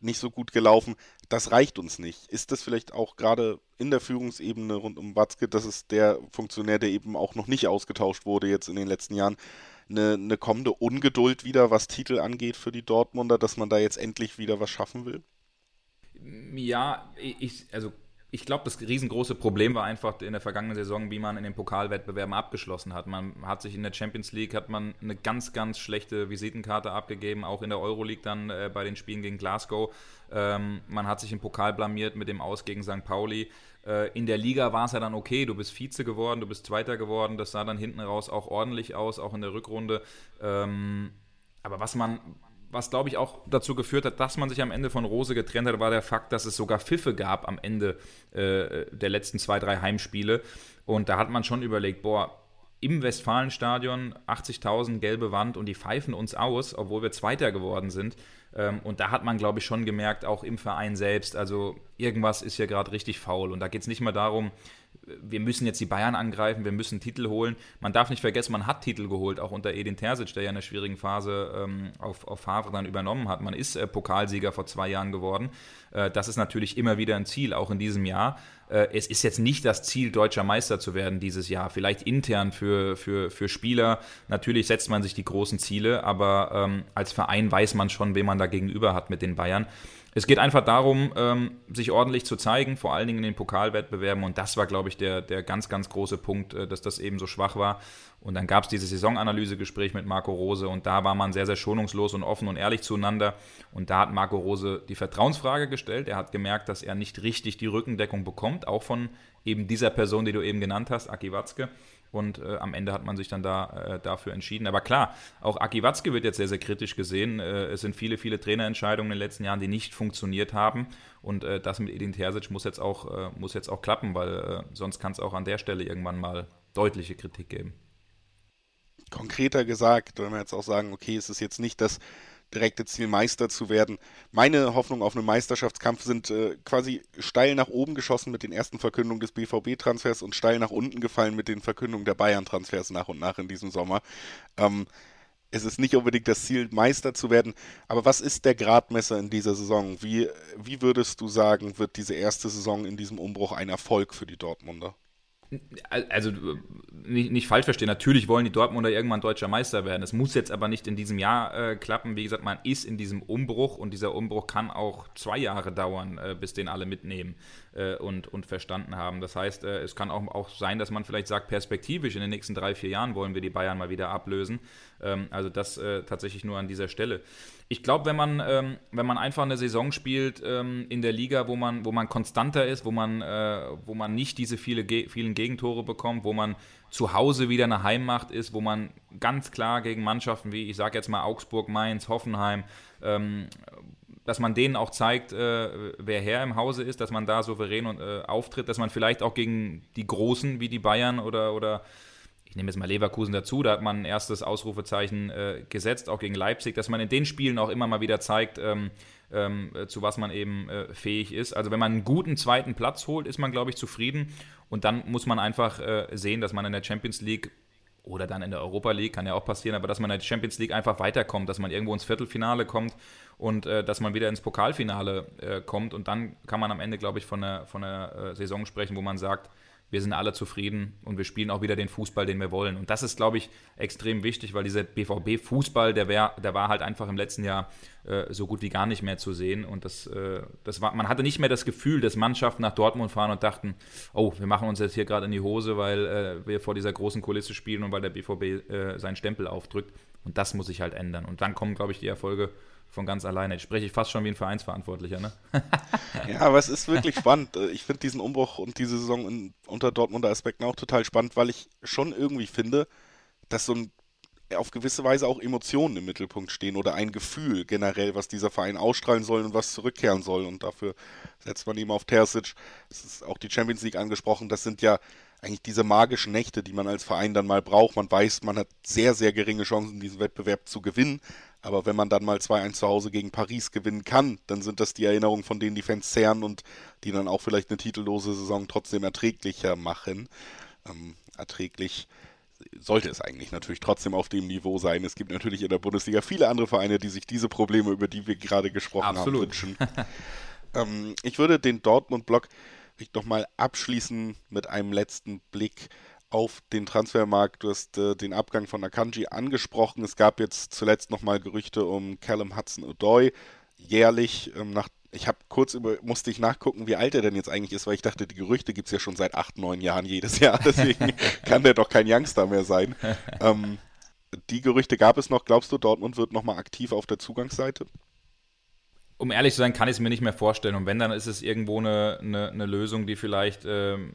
nicht so gut gelaufen. Das reicht uns nicht. Ist das vielleicht auch gerade in der Führungsebene rund um Watzke, das ist der Funktionär, der eben auch noch nicht ausgetauscht wurde jetzt in den letzten Jahren, eine, eine kommende Ungeduld wieder, was Titel angeht für die Dortmunder, dass man da jetzt endlich wieder was schaffen will? Ja, ich, also ich glaube, das riesengroße Problem war einfach in der vergangenen Saison, wie man in den Pokalwettbewerben abgeschlossen hat. Man hat sich in der Champions League hat man eine ganz, ganz schlechte Visitenkarte abgegeben, auch in der Euroleague dann äh, bei den Spielen gegen Glasgow. Ähm, man hat sich im Pokal blamiert mit dem Aus gegen St. Pauli. Äh, in der Liga war es ja dann okay, du bist Vize geworden, du bist Zweiter geworden, das sah dann hinten raus auch ordentlich aus, auch in der Rückrunde. Ähm, aber was man, was glaube ich auch dazu geführt hat, dass man sich am Ende von Rose getrennt hat, war der Fakt, dass es sogar Pfiffe gab am Ende äh, der letzten zwei, drei Heimspiele. Und da hat man schon überlegt, boah, im Westfalenstadion 80.000 gelbe Wand und die pfeifen uns aus, obwohl wir Zweiter geworden sind. Ähm, und da hat man, glaube ich, schon gemerkt, auch im Verein selbst, also irgendwas ist hier gerade richtig faul. Und da geht es nicht mehr darum, wir müssen jetzt die Bayern angreifen, wir müssen Titel holen. Man darf nicht vergessen, man hat Titel geholt, auch unter Edin Terzic, der ja in einer schwierigen Phase ähm, auf, auf Favre dann übernommen hat. Man ist äh, Pokalsieger vor zwei Jahren geworden. Äh, das ist natürlich immer wieder ein Ziel, auch in diesem Jahr. Äh, es ist jetzt nicht das Ziel, deutscher Meister zu werden dieses Jahr. Vielleicht intern für, für, für Spieler. Natürlich setzt man sich die großen Ziele, aber ähm, als Verein weiß man schon, wen man da gegenüber hat mit den Bayern. Es geht einfach darum, ähm, sich ordentlich zu zeigen, vor allen Dingen in den Pokalwettbewerben. Und das war, glaube ich, der, der ganz, ganz große Punkt, äh, dass das eben so schwach war. Und dann gab es dieses Saisonanalysegespräch mit Marco Rose und da war man sehr, sehr schonungslos und offen und ehrlich zueinander. Und da hat Marco Rose die Vertrauensfrage gestellt. Er hat gemerkt, dass er nicht richtig die Rückendeckung bekommt, auch von eben dieser Person, die du eben genannt hast, Aki Watzke. Und äh, am Ende hat man sich dann da äh, dafür entschieden. Aber klar, auch Aki Watzke wird jetzt sehr, sehr kritisch gesehen. Äh, es sind viele, viele Trainerentscheidungen in den letzten Jahren, die nicht funktioniert haben. Und äh, das mit Edin Terzic muss jetzt auch, äh, muss jetzt auch klappen, weil äh, sonst kann es auch an der Stelle irgendwann mal deutliche Kritik geben. Konkreter gesagt, wenn wir jetzt auch sagen, okay, es ist jetzt nicht das direkte Ziel, Meister zu werden. Meine Hoffnung auf einen Meisterschaftskampf sind äh, quasi steil nach oben geschossen mit den ersten Verkündungen des BVB-Transfers und steil nach unten gefallen mit den Verkündungen der Bayern-Transfers nach und nach in diesem Sommer. Ähm, es ist nicht unbedingt das Ziel, Meister zu werden, aber was ist der Gradmesser in dieser Saison? Wie, wie würdest du sagen, wird diese erste Saison in diesem Umbruch ein Erfolg für die Dortmunder? Also nicht, nicht, falsch verstehen, natürlich wollen die Dortmunder irgendwann deutscher Meister werden. Es muss jetzt aber nicht in diesem Jahr äh, klappen. Wie gesagt, man ist in diesem Umbruch und dieser Umbruch kann auch zwei Jahre dauern, äh, bis den alle mitnehmen äh, und, und verstanden haben. Das heißt, äh, es kann auch, auch sein, dass man vielleicht sagt, perspektivisch in den nächsten drei, vier Jahren wollen wir die Bayern mal wieder ablösen. Ähm, also das äh, tatsächlich nur an dieser Stelle ich glaube, wenn man, ähm, wenn man einfach eine Saison spielt ähm, in der Liga, wo man, wo man konstanter ist, wo man, äh, wo man nicht diese viele, vielen Gegentore bekommt, wo man zu Hause wieder eine Heimmacht ist, wo man ganz klar gegen Mannschaften wie, ich sage jetzt mal Augsburg, Mainz, Hoffenheim, ähm, dass man denen auch zeigt, äh, wer Herr im Hause ist, dass man da souverän und, äh, auftritt, dass man vielleicht auch gegen die Großen wie die Bayern oder, oder ich nehme jetzt mal Leverkusen dazu, da hat man ein erstes Ausrufezeichen äh, gesetzt, auch gegen Leipzig, dass man in den Spielen auch immer mal wieder zeigt, ähm, ähm, zu was man eben äh, fähig ist. Also wenn man einen guten zweiten Platz holt, ist man, glaube ich, zufrieden. Und dann muss man einfach äh, sehen, dass man in der Champions League oder dann in der Europa League, kann ja auch passieren, aber dass man in der Champions League einfach weiterkommt, dass man irgendwo ins Viertelfinale kommt und äh, dass man wieder ins Pokalfinale äh, kommt. Und dann kann man am Ende, glaube ich, von einer, von einer äh, Saison sprechen, wo man sagt, wir sind alle zufrieden und wir spielen auch wieder den Fußball, den wir wollen. Und das ist, glaube ich, extrem wichtig, weil dieser BVB-Fußball, der, der war halt einfach im letzten Jahr äh, so gut wie gar nicht mehr zu sehen. Und das, äh, das war, man hatte nicht mehr das Gefühl, dass Mannschaften nach Dortmund fahren und dachten, oh, wir machen uns jetzt hier gerade in die Hose, weil äh, wir vor dieser großen Kulisse spielen und weil der BVB äh, seinen Stempel aufdrückt. Und das muss sich halt ändern. Und dann kommen, glaube ich, die Erfolge von ganz alleine. Jetzt spreche ich fast schon wie ein Vereinsverantwortlicher, ne? ja, aber es ist wirklich spannend. Ich finde diesen Umbruch und diese Saison in, unter Dortmunder Aspekten auch total spannend, weil ich schon irgendwie finde, dass so ein auf gewisse Weise auch Emotionen im Mittelpunkt stehen oder ein Gefühl generell, was dieser Verein ausstrahlen soll und was zurückkehren soll. Und dafür setzt man ihm auf Terzic. Es ist auch die Champions League angesprochen. Das sind ja eigentlich diese magischen Nächte, die man als Verein dann mal braucht. Man weiß, man hat sehr, sehr geringe Chancen, diesen Wettbewerb zu gewinnen. Aber wenn man dann mal 2-1 zu Hause gegen Paris gewinnen kann, dann sind das die Erinnerungen, von denen die Fans zehren und die dann auch vielleicht eine titellose Saison trotzdem erträglicher machen. Ähm, erträglich sollte es eigentlich natürlich trotzdem auf dem Niveau sein. Es gibt natürlich in der Bundesliga viele andere Vereine, die sich diese Probleme, über die wir gerade gesprochen Absolut. haben, wünschen. ähm, ich würde den Dortmund-Block nochmal abschließen mit einem letzten Blick auf den Transfermarkt. Du hast äh, den Abgang von Akanji angesprochen. Es gab jetzt zuletzt nochmal Gerüchte um Callum Hudson-Odoi. Jährlich, ähm, nach, ich habe kurz über, musste ich nachgucken, wie alt er denn jetzt eigentlich ist, weil ich dachte, die Gerüchte gibt es ja schon seit acht, neun Jahren jedes Jahr. Deswegen kann der doch kein Youngster mehr sein. Ähm, die Gerüchte gab es noch. Glaubst du, Dortmund wird nochmal aktiv auf der Zugangsseite? Um ehrlich zu sein, kann ich es mir nicht mehr vorstellen. Und wenn, dann ist es irgendwo eine, eine, eine Lösung, die vielleicht ähm,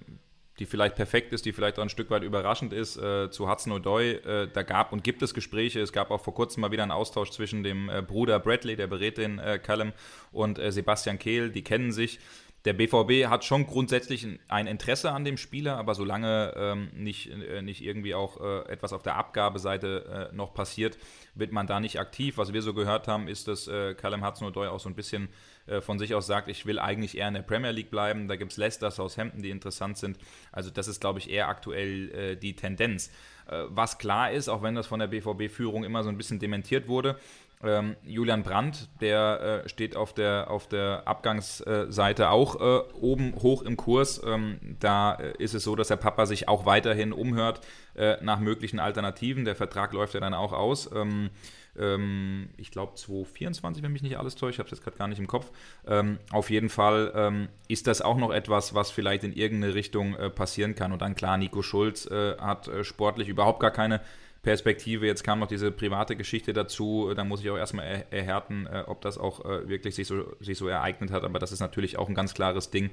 die vielleicht perfekt ist, die vielleicht auch ein Stück weit überraschend ist, äh, zu Hudson O'Doy. Äh, da gab und gibt es Gespräche. Es gab auch vor kurzem mal wieder einen Austausch zwischen dem äh, Bruder Bradley, der berät den äh, Callum, und äh, Sebastian Kehl. Die kennen sich. Der BVB hat schon grundsätzlich ein Interesse an dem Spieler, aber solange ähm, nicht, äh, nicht irgendwie auch etwas auf der Abgabeseite noch passiert, wird man da nicht aktiv. Was wir so gehört haben, ist, dass Callum Hudson-Odoi auch so ein bisschen äh, von sich aus sagt, ich will eigentlich eher in der Premier League bleiben. Da gibt es Leicester, Southampton, die interessant sind. Also das ist, glaube ich, eher aktuell äh, die Tendenz. Äh, was klar ist, auch wenn das von der BVB-Führung immer so ein bisschen dementiert wurde, ähm, Julian Brandt, der äh, steht auf der, auf der Abgangsseite auch äh, oben hoch im Kurs. Ähm, da äh, ist es so, dass der Papa sich auch weiterhin umhört äh, nach möglichen Alternativen. Der Vertrag läuft ja dann auch aus. Ähm, ähm, ich glaube 2024, wenn mich nicht alles täuscht, ich habe es jetzt gerade gar nicht im Kopf. Ähm, auf jeden Fall ähm, ist das auch noch etwas, was vielleicht in irgendeine Richtung äh, passieren kann. Und dann klar, Nico Schulz äh, hat sportlich überhaupt gar keine Perspektive. Jetzt kam noch diese private Geschichte dazu. Da muss ich auch erstmal er erhärten, äh, ob das auch äh, wirklich sich so, sich so ereignet hat. Aber das ist natürlich auch ein ganz klares Ding.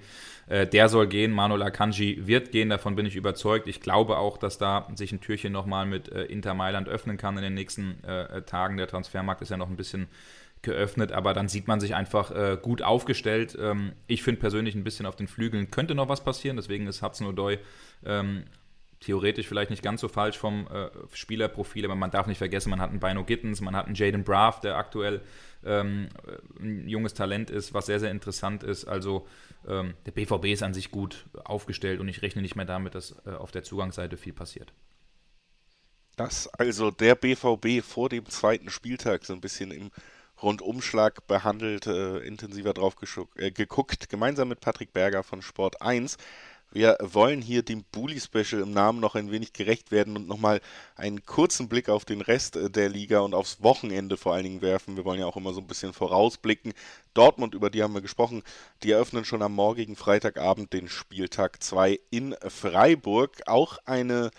Äh, der soll gehen. Manuel Akanji wird gehen. Davon bin ich überzeugt. Ich glaube auch, dass da sich ein Türchen nochmal mit äh, Inter Mailand öffnen kann in den nächsten äh, Tagen. Der Transfermarkt ist ja noch ein bisschen geöffnet, aber dann sieht man sich einfach äh, gut aufgestellt. Ähm, ich finde persönlich ein bisschen auf den Flügeln könnte noch was passieren, deswegen ist Hudson O'Doy ähm, theoretisch vielleicht nicht ganz so falsch vom äh, Spielerprofil, aber man darf nicht vergessen, man hat einen Bino Gittens, man hat einen Jaden Braff, der aktuell ähm, ein junges Talent ist, was sehr, sehr interessant ist. Also ähm, der BVB ist an sich gut aufgestellt und ich rechne nicht mehr damit, dass äh, auf der Zugangsseite viel passiert. Dass also der BVB vor dem zweiten Spieltag so ein bisschen im Rundumschlag behandelt, äh, intensiver drauf äh, geguckt, gemeinsam mit Patrick Berger von Sport 1. Wir wollen hier dem Bully Special im Namen noch ein wenig gerecht werden und nochmal einen kurzen Blick auf den Rest äh, der Liga und aufs Wochenende vor allen Dingen werfen. Wir wollen ja auch immer so ein bisschen vorausblicken. Dortmund, über die haben wir gesprochen, die eröffnen schon am morgigen Freitagabend den Spieltag 2 in Freiburg. Auch eine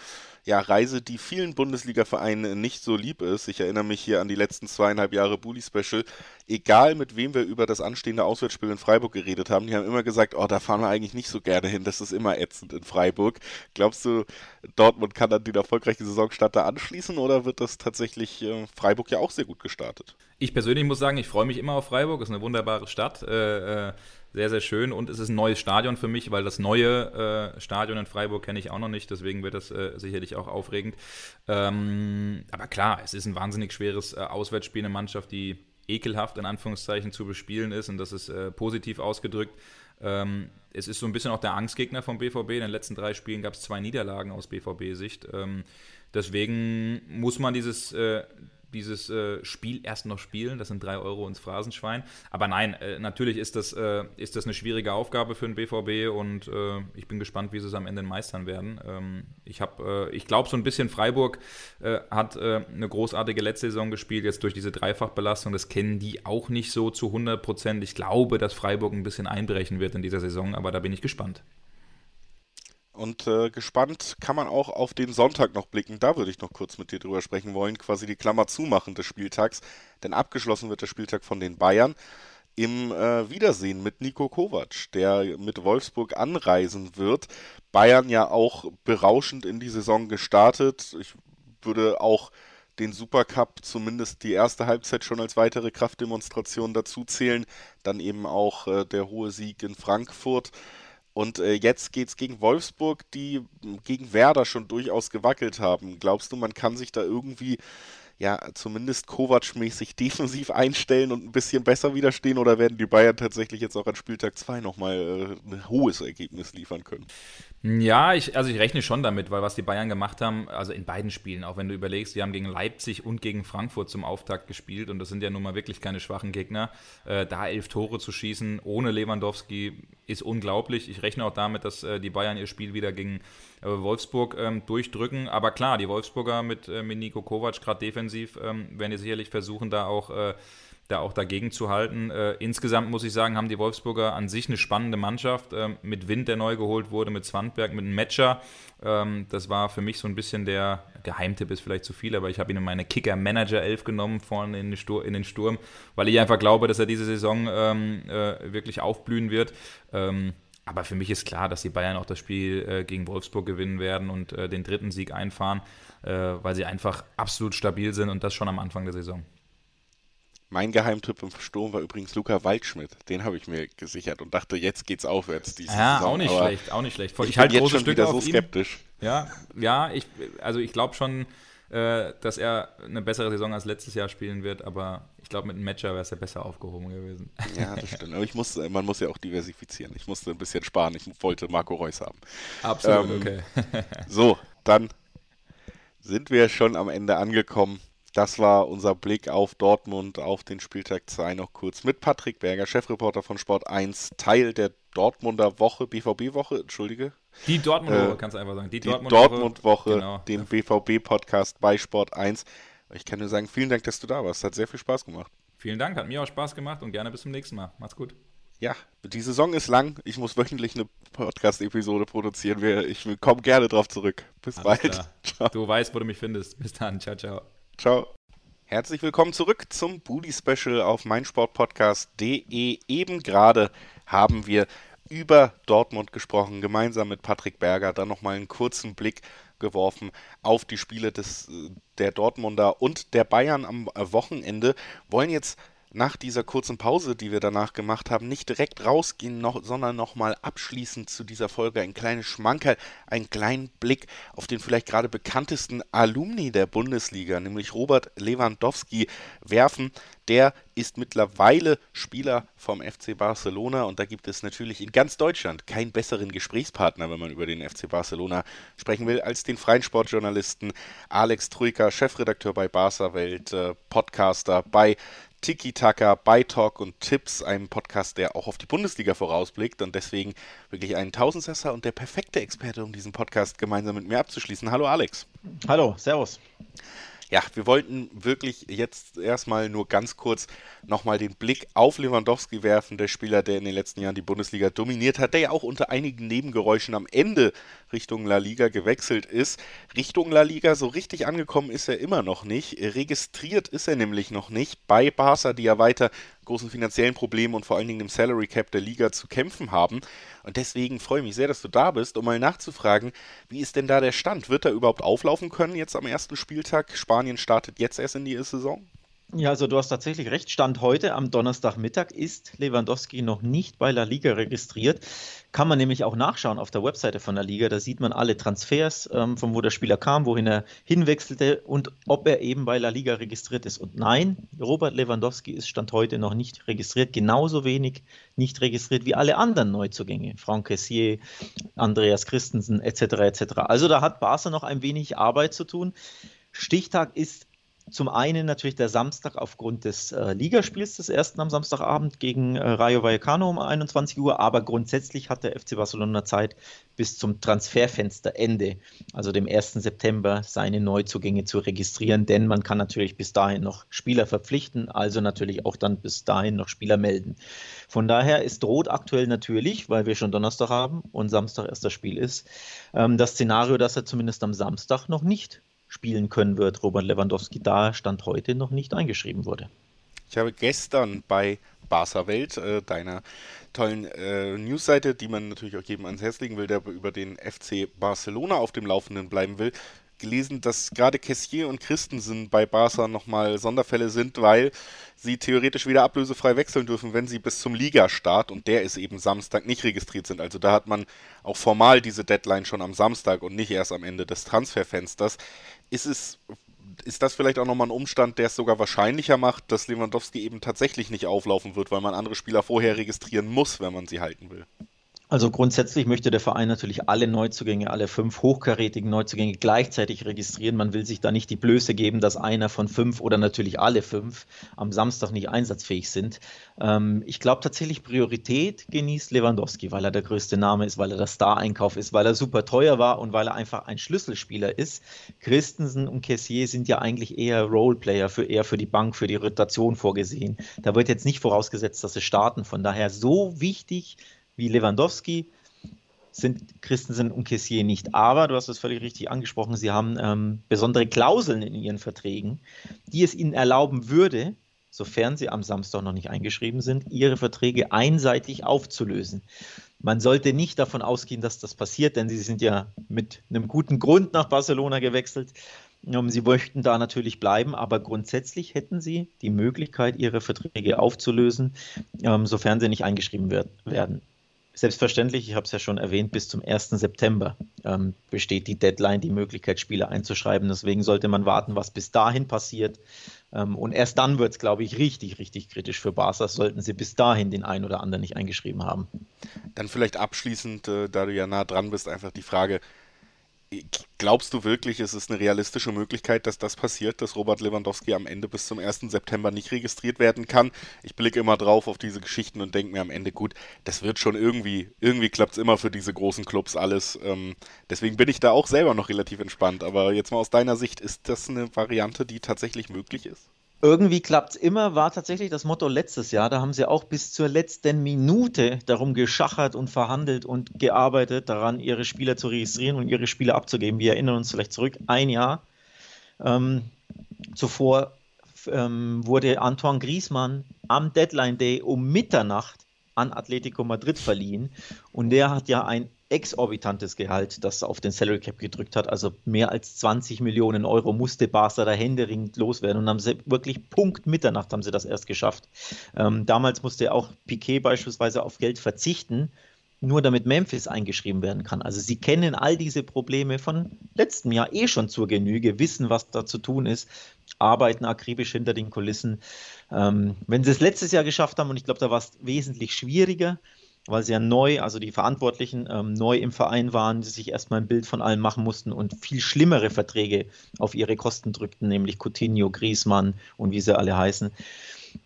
ja, Reise, die vielen Bundesliga-Vereinen nicht so lieb ist. Ich erinnere mich hier an die letzten zweieinhalb Jahre Bully Special. Egal mit wem wir über das anstehende Auswärtsspiel in Freiburg geredet haben, die haben immer gesagt, oh, da fahren wir eigentlich nicht so gerne hin. Das ist immer ätzend in Freiburg. Glaubst du, Dortmund kann dann den erfolgreichen Saisonstart da anschließen oder wird das tatsächlich äh, Freiburg ja auch sehr gut gestartet? Ich persönlich muss sagen, ich freue mich immer auf Freiburg. Ist eine wunderbare Stadt. Äh, äh sehr, sehr schön und es ist ein neues Stadion für mich, weil das neue äh, Stadion in Freiburg kenne ich auch noch nicht, deswegen wird das äh, sicherlich auch aufregend. Ähm, aber klar, es ist ein wahnsinnig schweres äh, Auswärtsspiel, eine Mannschaft, die ekelhaft in Anführungszeichen zu bespielen ist und das ist äh, positiv ausgedrückt. Ähm, es ist so ein bisschen auch der Angstgegner vom BVB. In den letzten drei Spielen gab es zwei Niederlagen aus BVB-Sicht. Ähm, deswegen muss man dieses, äh, dieses äh, Spiel erst noch spielen. Das sind drei Euro ins Phrasenschwein. Aber nein, äh, natürlich ist das, äh, ist das eine schwierige Aufgabe für den BVB und äh, ich bin gespannt, wie sie es am Ende meistern werden. Ähm, ich äh, ich glaube, so ein bisschen Freiburg äh, hat eine großartige letzte Saison gespielt, jetzt durch diese Dreifachbelastung. Das kennen die auch nicht so zu 100 Prozent. Ich glaube, dass Freiburg ein bisschen einbrechen wird in dieser Saison, aber da bin ich gespannt. Und äh, gespannt kann man auch auf den Sonntag noch blicken. Da würde ich noch kurz mit dir drüber sprechen wollen, quasi die Klammer zumachen des Spieltags. Denn abgeschlossen wird der Spieltag von den Bayern im äh, Wiedersehen mit Nico Kovac, der mit Wolfsburg anreisen wird. Bayern ja auch berauschend in die Saison gestartet. Ich würde auch den Supercup zumindest die erste Halbzeit schon als weitere Kraftdemonstration dazu zählen. Dann eben auch äh, der hohe Sieg in Frankfurt. Und äh, jetzt geht es gegen Wolfsburg, die gegen Werder schon durchaus gewackelt haben. Glaubst du, man kann sich da irgendwie ja zumindest Kovac-mäßig defensiv einstellen und ein bisschen besser widerstehen oder werden die Bayern tatsächlich jetzt auch an Spieltag 2 nochmal äh, ein hohes Ergebnis liefern können? Ja, ich, also ich rechne schon damit, weil was die Bayern gemacht haben, also in beiden Spielen, auch wenn du überlegst, die haben gegen Leipzig und gegen Frankfurt zum Auftakt gespielt und das sind ja nun mal wirklich keine schwachen Gegner. Äh, da elf Tore zu schießen ohne Lewandowski ist unglaublich. Ich rechne auch damit, dass äh, die Bayern ihr Spiel wieder gegen äh, Wolfsburg ähm, durchdrücken. Aber klar, die Wolfsburger mit, äh, mit Nico Kovac, gerade defensiv, ähm, werden sicherlich versuchen, da auch äh, da auch dagegen zu halten. Äh, insgesamt muss ich sagen, haben die Wolfsburger an sich eine spannende Mannschaft. Äh, mit Wind, der neu geholt wurde, mit Zwandberg, mit einem Matcher. Ähm, das war für mich so ein bisschen der Geheimtipp, ist vielleicht zu viel, aber ich habe ihn in meine Kicker-Manager-Elf genommen, vorne in den, Sturm, in den Sturm, weil ich einfach glaube, dass er diese Saison ähm, äh, wirklich aufblühen wird. Ähm, aber für mich ist klar, dass die Bayern auch das Spiel äh, gegen Wolfsburg gewinnen werden und äh, den dritten Sieg einfahren, äh, weil sie einfach absolut stabil sind und das schon am Anfang der Saison. Mein Geheimtipp im Sturm war übrigens Luca Waldschmidt. Den habe ich mir gesichert und dachte, jetzt geht's aufwärts. Diese ja, Saison. auch nicht Aber schlecht, auch nicht schlecht. Ich, ich halte jetzt schon Stück wieder so skeptisch. Ihn. Ja, ja, ich, also ich glaube schon, äh, dass er eine bessere Saison als letztes Jahr spielen wird, aber ich glaube, mit einem Matcher wäre es ja besser aufgehoben gewesen. Ja, das stimmt. Aber ich muss, man muss ja auch diversifizieren. Ich musste ein bisschen sparen. Ich wollte Marco Reus haben. Absolut, ähm, okay. so, dann sind wir schon am Ende angekommen. Das war unser Blick auf Dortmund, auf den Spieltag 2 noch kurz mit Patrick Berger, Chefreporter von Sport 1, Teil der Dortmunder Woche, BVB-Woche, entschuldige. Die Dortmunder Woche, äh, kannst du einfach sagen. Die, die Dortmund-Woche, Dortmund genau. den BVB-Podcast bei Sport 1. Ich kann nur sagen, vielen Dank, dass du da warst. Hat sehr viel Spaß gemacht. Vielen Dank, hat mir auch Spaß gemacht und gerne bis zum nächsten Mal. Macht's gut. Ja, die Saison ist lang. Ich muss wöchentlich eine Podcast-Episode produzieren. Ich komme gerne drauf zurück. Bis Alles bald. Du weißt, wo du mich findest. Bis dann. Ciao, ciao. Ciao. Herzlich willkommen zurück zum Bully Special auf meinsportpodcast.de. Eben gerade haben wir über Dortmund gesprochen, gemeinsam mit Patrick Berger. Dann nochmal einen kurzen Blick geworfen auf die Spiele des, der Dortmunder und der Bayern am Wochenende. Wollen jetzt nach dieser kurzen Pause, die wir danach gemacht haben, nicht direkt rausgehen, noch, sondern nochmal abschließend zu dieser Folge ein kleines Schmankerl, einen kleinen Blick auf den vielleicht gerade bekanntesten Alumni der Bundesliga, nämlich Robert Lewandowski, werfen. Der ist mittlerweile Spieler vom FC Barcelona und da gibt es natürlich in ganz Deutschland keinen besseren Gesprächspartner, wenn man über den FC Barcelona sprechen will, als den freien Sportjournalisten Alex Troika, Chefredakteur bei Barca Welt, äh, Podcaster bei Tiki-Taka, Talk und Tipps, einem Podcast, der auch auf die Bundesliga vorausblickt und deswegen wirklich ein Tausendsesser und der perfekte Experte, um diesen Podcast gemeinsam mit mir abzuschließen. Hallo Alex. Hallo, Servus. Ja, wir wollten wirklich jetzt erstmal nur ganz kurz nochmal den Blick auf Lewandowski werfen, der Spieler, der in den letzten Jahren die Bundesliga dominiert hat, der ja auch unter einigen Nebengeräuschen am Ende Richtung La Liga gewechselt ist. Richtung La Liga so richtig angekommen ist er immer noch nicht. Registriert ist er nämlich noch nicht bei Barca, die ja weiter großen finanziellen Problemen und vor allen Dingen dem Salary Cap der Liga zu kämpfen haben. Und deswegen freue ich mich sehr, dass du da bist, um mal nachzufragen, wie ist denn da der Stand? Wird er überhaupt auflaufen können jetzt am ersten Spieltag? Spanien startet jetzt erst in die Saison? Ja, also du hast tatsächlich recht. Stand heute am Donnerstagmittag ist Lewandowski noch nicht bei La Liga registriert. Kann man nämlich auch nachschauen auf der Webseite von der Liga. Da sieht man alle Transfers, ähm, von wo der Spieler kam, wohin er hinwechselte und ob er eben bei La Liga registriert ist. Und nein, Robert Lewandowski ist Stand heute noch nicht registriert. Genauso wenig nicht registriert wie alle anderen Neuzugänge. Franck Kessier, Andreas Christensen etc. etc. Also da hat Barca noch ein wenig Arbeit zu tun. Stichtag ist zum einen natürlich der Samstag aufgrund des äh, Ligaspiels des ersten am Samstagabend gegen äh, Rayo Vallecano um 21 Uhr, aber grundsätzlich hat der FC Barcelona Zeit bis zum Transferfensterende, also dem 1. September, seine Neuzugänge zu registrieren, denn man kann natürlich bis dahin noch Spieler verpflichten, also natürlich auch dann bis dahin noch Spieler melden. Von daher ist droht aktuell natürlich, weil wir schon Donnerstag haben und Samstag erst das Spiel ist, ähm, das Szenario, dass er zumindest am Samstag noch nicht spielen können wird, Robert Lewandowski da Stand heute noch nicht eingeschrieben wurde. Ich habe gestern bei Barca Welt, äh, deiner tollen äh, Newsseite, die man natürlich auch jedem ans Herz legen will, der über den FC Barcelona auf dem Laufenden bleiben will, gelesen, dass gerade Kessier und Christensen bei Barca nochmal Sonderfälle sind, weil sie theoretisch wieder ablösefrei wechseln dürfen, wenn sie bis zum Ligastart, und der ist eben Samstag, nicht registriert sind. Also da hat man auch formal diese Deadline schon am Samstag und nicht erst am Ende des Transferfensters. Ist es ist das vielleicht auch nochmal ein Umstand, der es sogar wahrscheinlicher macht, dass Lewandowski eben tatsächlich nicht auflaufen wird, weil man andere Spieler vorher registrieren muss, wenn man sie halten will? Also grundsätzlich möchte der Verein natürlich alle Neuzugänge, alle fünf hochkarätigen Neuzugänge gleichzeitig registrieren. Man will sich da nicht die Blöße geben, dass einer von fünf oder natürlich alle fünf am Samstag nicht einsatzfähig sind. Ähm, ich glaube tatsächlich, Priorität genießt Lewandowski, weil er der größte Name ist, weil er der Star-Einkauf ist, weil er super teuer war und weil er einfach ein Schlüsselspieler ist. Christensen und Kessier sind ja eigentlich eher Roleplayer, für, eher für die Bank, für die Rotation vorgesehen. Da wird jetzt nicht vorausgesetzt, dass sie starten. Von daher so wichtig wie Lewandowski sind Christensen und Kessier nicht. Aber, du hast es völlig richtig angesprochen, sie haben ähm, besondere Klauseln in ihren Verträgen, die es ihnen erlauben würde, sofern sie am Samstag noch nicht eingeschrieben sind, ihre Verträge einseitig aufzulösen. Man sollte nicht davon ausgehen, dass das passiert, denn sie sind ja mit einem guten Grund nach Barcelona gewechselt. Ähm, sie möchten da natürlich bleiben, aber grundsätzlich hätten sie die Möglichkeit, ihre Verträge aufzulösen, ähm, sofern sie nicht eingeschrieben werden. Selbstverständlich, ich habe es ja schon erwähnt, bis zum 1. September ähm, besteht die Deadline, die Möglichkeit, Spieler einzuschreiben. Deswegen sollte man warten, was bis dahin passiert. Ähm, und erst dann wird es, glaube ich, richtig, richtig kritisch für Barca, sollten sie bis dahin den einen oder anderen nicht eingeschrieben haben. Dann vielleicht abschließend, äh, da du ja nah dran bist, einfach die Frage, Glaubst du wirklich, es ist eine realistische Möglichkeit, dass das passiert, dass Robert Lewandowski am Ende bis zum 1. September nicht registriert werden kann? Ich blicke immer drauf auf diese Geschichten und denke mir am Ende, gut, das wird schon irgendwie, irgendwie klappt es immer für diese großen Clubs alles. Ähm, deswegen bin ich da auch selber noch relativ entspannt. Aber jetzt mal aus deiner Sicht, ist das eine Variante, die tatsächlich möglich ist? Irgendwie klappt es immer, war tatsächlich das Motto letztes Jahr. Da haben sie auch bis zur letzten Minute darum geschachert und verhandelt und gearbeitet, daran ihre Spieler zu registrieren und ihre Spieler abzugeben. Wir erinnern uns vielleicht zurück, ein Jahr ähm, zuvor ähm, wurde Antoine Griezmann am Deadline Day um Mitternacht an Atletico Madrid verliehen. Und der hat ja ein exorbitantes Gehalt, das auf den Salary Cap gedrückt hat. Also mehr als 20 Millionen Euro musste Barca da händeringend loswerden und haben sie wirklich Punkt Mitternacht haben sie das erst geschafft. Ähm, damals musste auch Piquet beispielsweise auf Geld verzichten, nur damit Memphis eingeschrieben werden kann. Also sie kennen all diese Probleme von letztem Jahr eh schon zur Genüge, wissen, was da zu tun ist, arbeiten akribisch hinter den Kulissen. Ähm, wenn sie es letztes Jahr geschafft haben, und ich glaube, da war es wesentlich schwieriger, weil sie ja neu, also die Verantwortlichen ähm, neu im Verein waren, die sich erstmal ein Bild von allem machen mussten und viel schlimmere Verträge auf ihre Kosten drückten, nämlich Coutinho, Griezmann und wie sie alle heißen.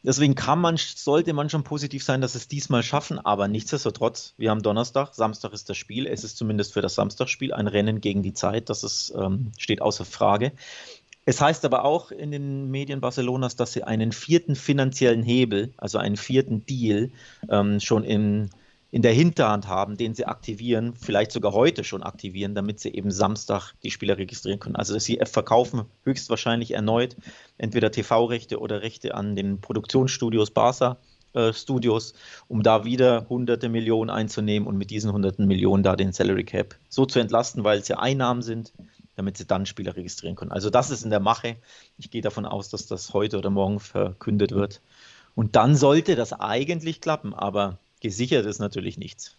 Deswegen kann man, sollte man schon positiv sein, dass es diesmal schaffen, aber nichtsdestotrotz, wir haben Donnerstag, Samstag ist das Spiel, es ist zumindest für das Samstagspiel ein Rennen gegen die Zeit, das ist, ähm, steht außer Frage. Es heißt aber auch in den Medien Barcelonas, dass sie einen vierten finanziellen Hebel, also einen vierten Deal, ähm, schon in, in der Hinterhand haben, den sie aktivieren, vielleicht sogar heute schon aktivieren, damit sie eben Samstag die Spieler registrieren können. Also sie verkaufen höchstwahrscheinlich erneut entweder TV-Rechte oder Rechte an den Produktionsstudios Barca. Äh, Studios, um da wieder hunderte Millionen einzunehmen und mit diesen hunderten Millionen da den Salary Cap so zu entlasten, weil es ja Einnahmen sind, damit sie dann Spieler registrieren können. Also das ist in der Mache. Ich gehe davon aus, dass das heute oder morgen verkündet wird. Und dann sollte das eigentlich klappen, aber gesichert ist natürlich nichts.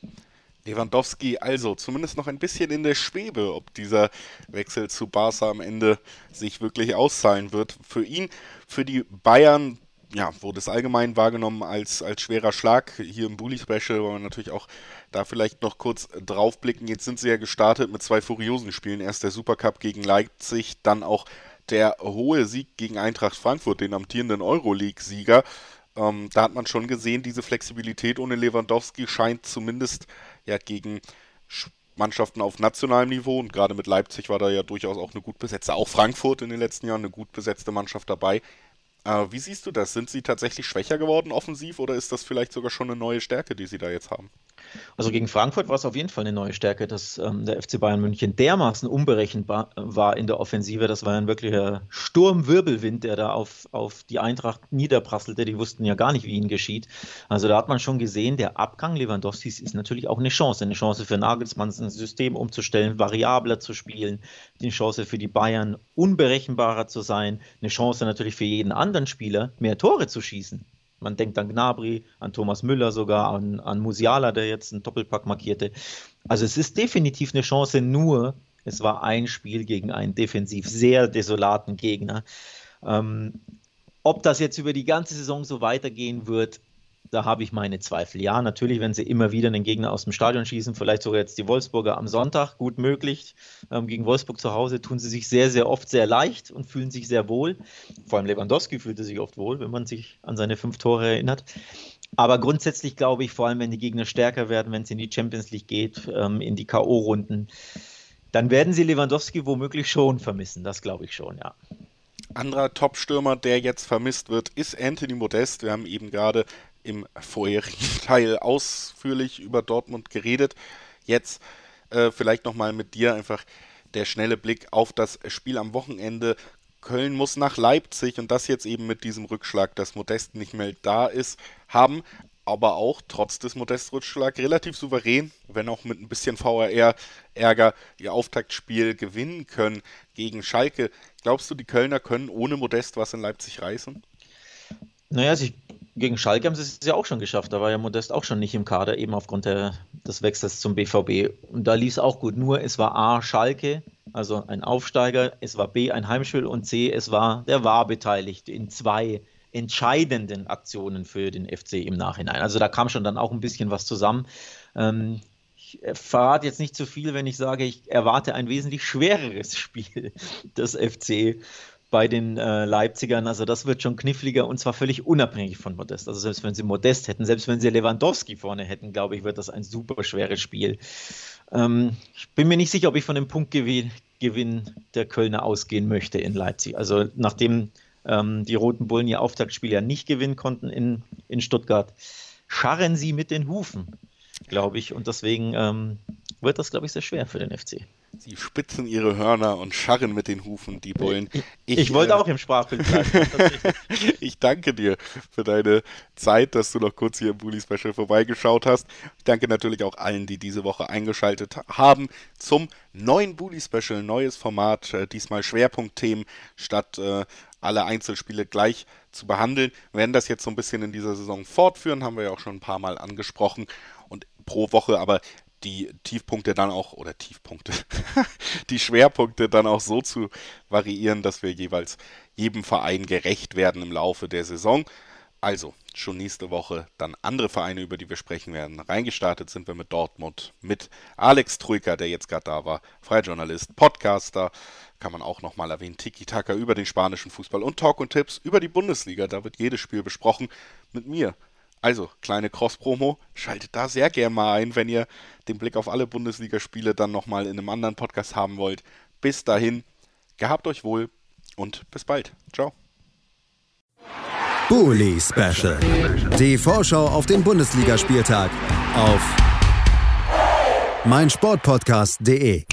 Lewandowski also zumindest noch ein bisschen in der Schwebe, ob dieser Wechsel zu Barca am Ende sich wirklich auszahlen wird. Für ihn, für die Bayern ja, wurde es allgemein wahrgenommen als, als schwerer Schlag. Hier im Bully Special wollen wir natürlich auch da vielleicht noch kurz draufblicken. Jetzt sind sie ja gestartet mit zwei furiosen Spielen. Erst der Supercup gegen Leipzig, dann auch der hohe Sieg gegen Eintracht Frankfurt, den amtierenden Euroleague-Sieger. Ähm, da hat man schon gesehen, diese Flexibilität ohne Lewandowski scheint zumindest ja gegen Mannschaften auf nationalem Niveau und gerade mit Leipzig war da ja durchaus auch eine gut besetzte, auch Frankfurt in den letzten Jahren eine gut besetzte Mannschaft dabei. Äh, wie siehst du das? Sind sie tatsächlich schwächer geworden offensiv oder ist das vielleicht sogar schon eine neue Stärke, die sie da jetzt haben? Also gegen Frankfurt war es auf jeden Fall eine neue Stärke, dass ähm, der FC Bayern München dermaßen unberechenbar war in der Offensive. Das war ein wirklicher Sturmwirbelwind, der da auf, auf die Eintracht niederprasselte. Die wussten ja gar nicht, wie ihnen geschieht. Also da hat man schon gesehen, der Abgang Lewandowskis ist natürlich auch eine Chance. Eine Chance für Nagelsmann, ein System umzustellen, variabler zu spielen. Eine Chance für die Bayern, unberechenbarer zu sein. Eine Chance natürlich für jeden anderen Spieler, mehr Tore zu schießen. Man denkt an Gnabry, an Thomas Müller sogar, an, an Musiala, der jetzt einen Doppelpack markierte. Also es ist definitiv eine Chance, nur es war ein Spiel gegen einen defensiv sehr desolaten Gegner. Ähm, ob das jetzt über die ganze Saison so weitergehen wird, da habe ich meine Zweifel. Ja, natürlich, wenn sie immer wieder einen Gegner aus dem Stadion schießen, vielleicht sogar jetzt die Wolfsburger am Sonntag, gut möglich. Ähm, gegen Wolfsburg zu Hause tun sie sich sehr, sehr oft sehr leicht und fühlen sich sehr wohl. Vor allem Lewandowski fühlte sich oft wohl, wenn man sich an seine fünf Tore erinnert. Aber grundsätzlich glaube ich, vor allem wenn die Gegner stärker werden, wenn es in die Champions League geht, ähm, in die K.O.-Runden, dann werden sie Lewandowski womöglich schon vermissen. Das glaube ich schon, ja. Anderer Top-Stürmer, der jetzt vermisst wird, ist Anthony Modest. Wir haben eben gerade im vorherigen Teil ausführlich über Dortmund geredet. Jetzt äh, vielleicht nochmal mit dir einfach der schnelle Blick auf das Spiel am Wochenende. Köln muss nach Leipzig und das jetzt eben mit diesem Rückschlag, dass Modest nicht mehr da ist, haben aber auch trotz des Modest-Rückschlags relativ souverän, wenn auch mit ein bisschen VRR-Ärger, ihr Auftaktspiel gewinnen können gegen Schalke. Glaubst du, die Kölner können ohne Modest was in Leipzig reißen? Naja, also ich gegen Schalke haben sie es ja auch schon geschafft. Da war ja Modest auch schon nicht im Kader, eben aufgrund der, des Wechsels zum BVB. Und da lief es auch gut. Nur es war A, Schalke, also ein Aufsteiger, es war B, ein Heimspiel und C, es war, der war beteiligt in zwei entscheidenden Aktionen für den FC im Nachhinein. Also da kam schon dann auch ein bisschen was zusammen. Ähm, ich verrate jetzt nicht zu viel, wenn ich sage, ich erwarte ein wesentlich schwereres Spiel des FC bei den äh, Leipzigern. Also das wird schon kniffliger und zwar völlig unabhängig von Modest. Also selbst wenn sie Modest hätten, selbst wenn sie Lewandowski vorne hätten, glaube ich, wird das ein super schweres Spiel. Ähm, ich bin mir nicht sicher, ob ich von dem Punktgewinn der Kölner ausgehen möchte in Leipzig. Also nachdem ähm, die Roten Bullen ihr Auftaktspiel ja nicht gewinnen konnten in, in Stuttgart, scharren sie mit den Hufen, glaube ich. Und deswegen ähm, wird das, glaube ich, sehr schwer für den FC. Sie spitzen ihre Hörner und scharren mit den Hufen, die Bullen. Ich, ich wollte äh, auch im Sprachbild bleiben. ich danke dir für deine Zeit, dass du noch kurz hier im Bully Special vorbeigeschaut hast. Ich danke natürlich auch allen, die diese Woche eingeschaltet haben zum neuen Bully Special, neues Format, äh, diesmal Schwerpunktthemen statt äh, alle Einzelspiele gleich zu behandeln. Wir werden das jetzt so ein bisschen in dieser Saison fortführen, haben wir ja auch schon ein paar Mal angesprochen und pro Woche aber die Tiefpunkte dann auch, oder Tiefpunkte, die Schwerpunkte dann auch so zu variieren, dass wir jeweils jedem Verein gerecht werden im Laufe der Saison. Also, schon nächste Woche dann andere Vereine, über die wir sprechen werden. Reingestartet sind wir mit Dortmund, mit Alex Troika, der jetzt gerade da war, freier Journalist, Podcaster, kann man auch nochmal erwähnen, Tiki-Taka über den spanischen Fußball und Talk und Tipps über die Bundesliga. Da wird jedes Spiel besprochen mit mir, also, kleine Cross-Promo, schaltet da sehr gern mal ein, wenn ihr den Blick auf alle Bundesligaspiele dann nochmal in einem anderen Podcast haben wollt. Bis dahin, gehabt euch wohl und bis bald. Ciao. Bully Special. Die Vorschau auf den Bundesligaspieltag auf meinsportpodcast.de